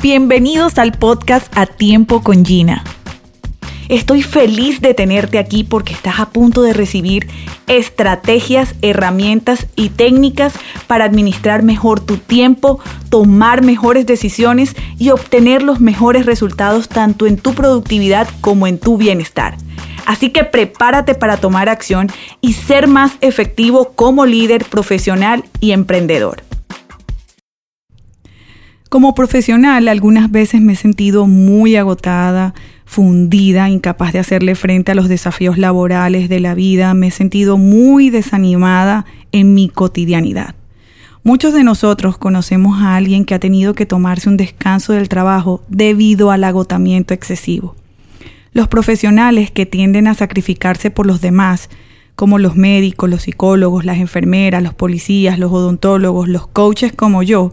Bienvenidos al podcast A Tiempo con Gina. Estoy feliz de tenerte aquí porque estás a punto de recibir estrategias, herramientas y técnicas para administrar mejor tu tiempo, tomar mejores decisiones y obtener los mejores resultados tanto en tu productividad como en tu bienestar. Así que prepárate para tomar acción y ser más efectivo como líder profesional y emprendedor. Como profesional, algunas veces me he sentido muy agotada, fundida, incapaz de hacerle frente a los desafíos laborales de la vida, me he sentido muy desanimada en mi cotidianidad. Muchos de nosotros conocemos a alguien que ha tenido que tomarse un descanso del trabajo debido al agotamiento excesivo. Los profesionales que tienden a sacrificarse por los demás, como los médicos, los psicólogos, las enfermeras, los policías, los odontólogos, los coaches como yo,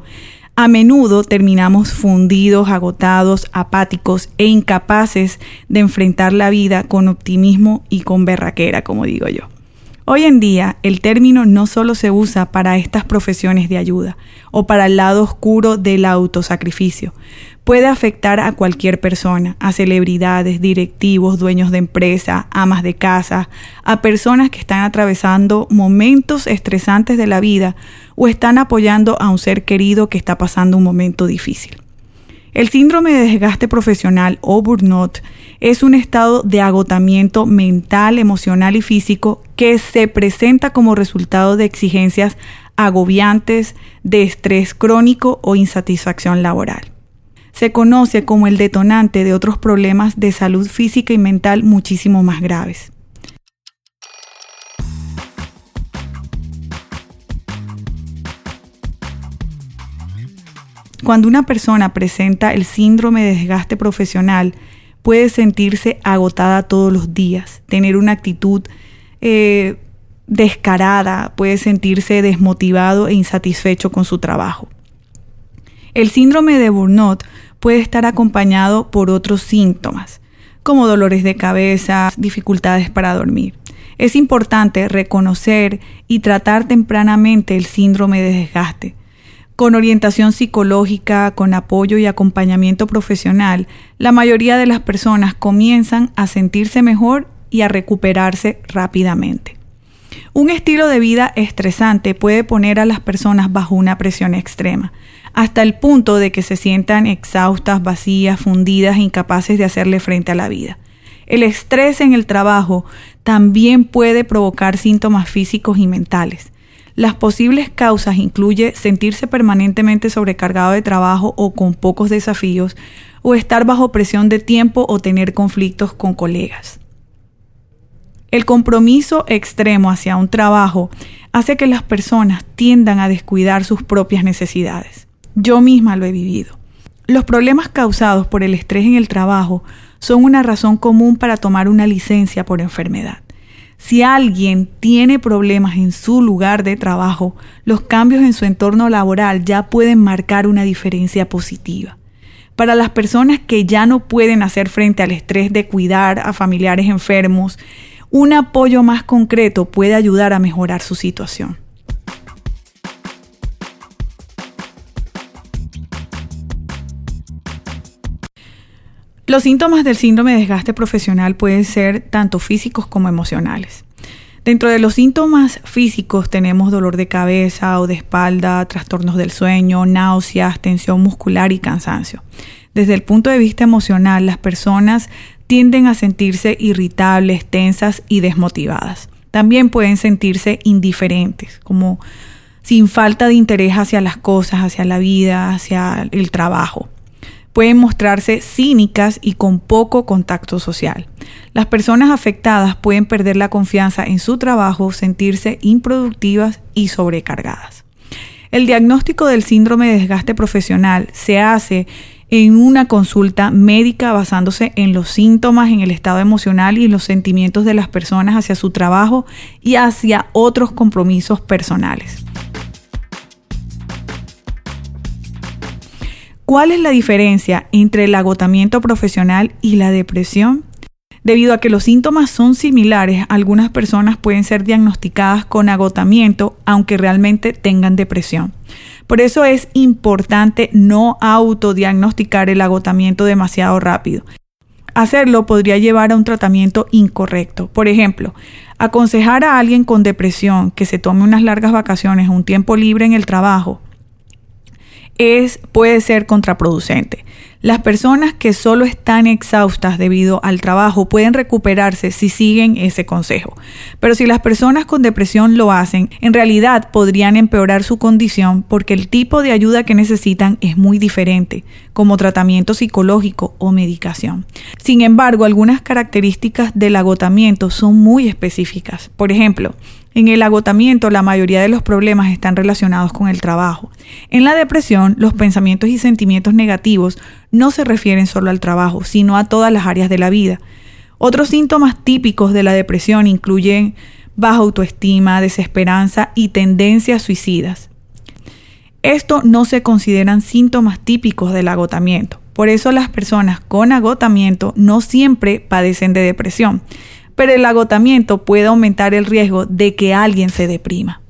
a menudo terminamos fundidos, agotados, apáticos e incapaces de enfrentar la vida con optimismo y con berraquera, como digo yo. Hoy en día el término no solo se usa para estas profesiones de ayuda o para el lado oscuro del autosacrificio, puede afectar a cualquier persona, a celebridades, directivos, dueños de empresa, amas de casa, a personas que están atravesando momentos estresantes de la vida o están apoyando a un ser querido que está pasando un momento difícil. El síndrome de desgaste profesional o burnout es un estado de agotamiento mental, emocional y físico que se presenta como resultado de exigencias agobiantes, de estrés crónico o insatisfacción laboral se conoce como el detonante de otros problemas de salud física y mental muchísimo más graves. Cuando una persona presenta el síndrome de desgaste profesional, puede sentirse agotada todos los días, tener una actitud eh, descarada, puede sentirse desmotivado e insatisfecho con su trabajo. El síndrome de burnout puede estar acompañado por otros síntomas, como dolores de cabeza, dificultades para dormir. Es importante reconocer y tratar tempranamente el síndrome de desgaste. Con orientación psicológica, con apoyo y acompañamiento profesional, la mayoría de las personas comienzan a sentirse mejor y a recuperarse rápidamente. Un estilo de vida estresante puede poner a las personas bajo una presión extrema, hasta el punto de que se sientan exhaustas, vacías, fundidas, incapaces de hacerle frente a la vida. El estrés en el trabajo también puede provocar síntomas físicos y mentales. Las posibles causas incluyen sentirse permanentemente sobrecargado de trabajo o con pocos desafíos, o estar bajo presión de tiempo o tener conflictos con colegas. El compromiso extremo hacia un trabajo hace que las personas tiendan a descuidar sus propias necesidades. Yo misma lo he vivido. Los problemas causados por el estrés en el trabajo son una razón común para tomar una licencia por enfermedad. Si alguien tiene problemas en su lugar de trabajo, los cambios en su entorno laboral ya pueden marcar una diferencia positiva. Para las personas que ya no pueden hacer frente al estrés de cuidar a familiares enfermos, un apoyo más concreto puede ayudar a mejorar su situación. Los síntomas del síndrome de desgaste profesional pueden ser tanto físicos como emocionales. Dentro de los síntomas físicos tenemos dolor de cabeza o de espalda, trastornos del sueño, náuseas, tensión muscular y cansancio. Desde el punto de vista emocional, las personas tienden a sentirse irritables, tensas y desmotivadas. También pueden sentirse indiferentes, como sin falta de interés hacia las cosas, hacia la vida, hacia el trabajo pueden mostrarse cínicas y con poco contacto social. Las personas afectadas pueden perder la confianza en su trabajo, sentirse improductivas y sobrecargadas. El diagnóstico del síndrome de desgaste profesional se hace en una consulta médica basándose en los síntomas, en el estado emocional y en los sentimientos de las personas hacia su trabajo y hacia otros compromisos personales. ¿Cuál es la diferencia entre el agotamiento profesional y la depresión? Debido a que los síntomas son similares, algunas personas pueden ser diagnosticadas con agotamiento aunque realmente tengan depresión. Por eso es importante no autodiagnosticar el agotamiento demasiado rápido. Hacerlo podría llevar a un tratamiento incorrecto. Por ejemplo, aconsejar a alguien con depresión que se tome unas largas vacaciones o un tiempo libre en el trabajo es, puede ser contraproducente. Las personas que solo están exhaustas debido al trabajo pueden recuperarse si siguen ese consejo. Pero si las personas con depresión lo hacen, en realidad podrían empeorar su condición porque el tipo de ayuda que necesitan es muy diferente, como tratamiento psicológico o medicación. Sin embargo, algunas características del agotamiento son muy específicas. Por ejemplo, en el agotamiento, la mayoría de los problemas están relacionados con el trabajo. En la depresión, los pensamientos y sentimientos negativos no se refieren solo al trabajo, sino a todas las áreas de la vida. Otros síntomas típicos de la depresión incluyen baja autoestima, desesperanza y tendencias suicidas. Esto no se consideran síntomas típicos del agotamiento. Por eso las personas con agotamiento no siempre padecen de depresión pero el agotamiento puede aumentar el riesgo de que alguien se deprima.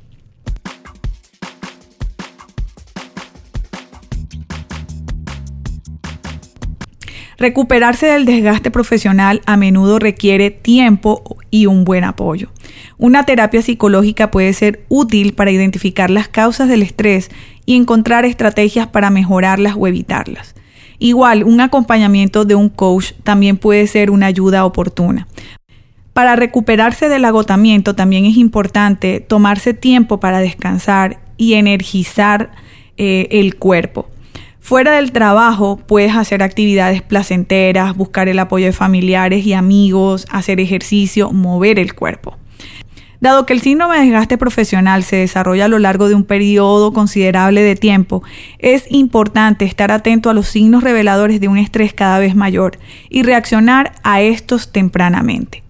Recuperarse del desgaste profesional a menudo requiere tiempo y un buen apoyo. Una terapia psicológica puede ser útil para identificar las causas del estrés y encontrar estrategias para mejorarlas o evitarlas. Igual, un acompañamiento de un coach también puede ser una ayuda oportuna. Para recuperarse del agotamiento también es importante tomarse tiempo para descansar y energizar eh, el cuerpo. Fuera del trabajo puedes hacer actividades placenteras, buscar el apoyo de familiares y amigos, hacer ejercicio, mover el cuerpo. Dado que el síndrome de desgaste profesional se desarrolla a lo largo de un periodo considerable de tiempo, es importante estar atento a los signos reveladores de un estrés cada vez mayor y reaccionar a estos tempranamente.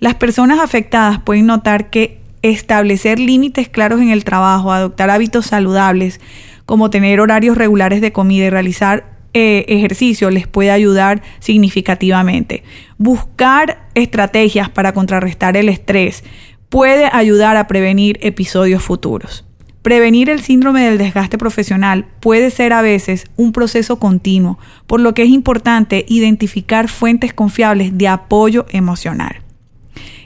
Las personas afectadas pueden notar que establecer límites claros en el trabajo, adoptar hábitos saludables, como tener horarios regulares de comida y realizar eh, ejercicio les puede ayudar significativamente. Buscar estrategias para contrarrestar el estrés puede ayudar a prevenir episodios futuros. Prevenir el síndrome del desgaste profesional puede ser a veces un proceso continuo, por lo que es importante identificar fuentes confiables de apoyo emocional.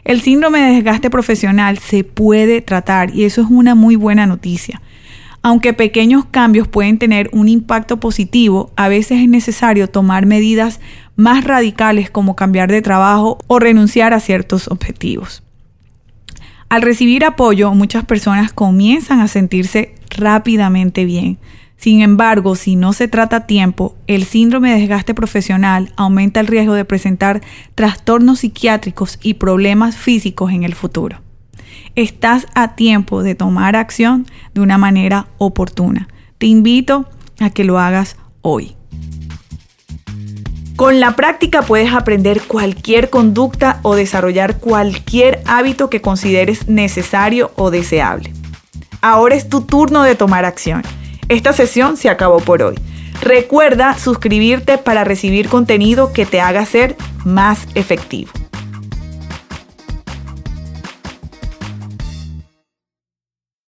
El síndrome de desgaste profesional se puede tratar y eso es una muy buena noticia. Aunque pequeños cambios pueden tener un impacto positivo, a veces es necesario tomar medidas más radicales como cambiar de trabajo o renunciar a ciertos objetivos. Al recibir apoyo, muchas personas comienzan a sentirse rápidamente bien, sin embargo, si no se trata a tiempo, el síndrome de desgaste profesional aumenta el riesgo de presentar trastornos psiquiátricos y problemas físicos en el futuro. Estás a tiempo de tomar acción de una manera oportuna. Te invito a que lo hagas hoy. Con la práctica puedes aprender cualquier conducta o desarrollar cualquier hábito que consideres necesario o deseable. Ahora es tu turno de tomar acción. Esta sesión se acabó por hoy. Recuerda suscribirte para recibir contenido que te haga ser más efectivo.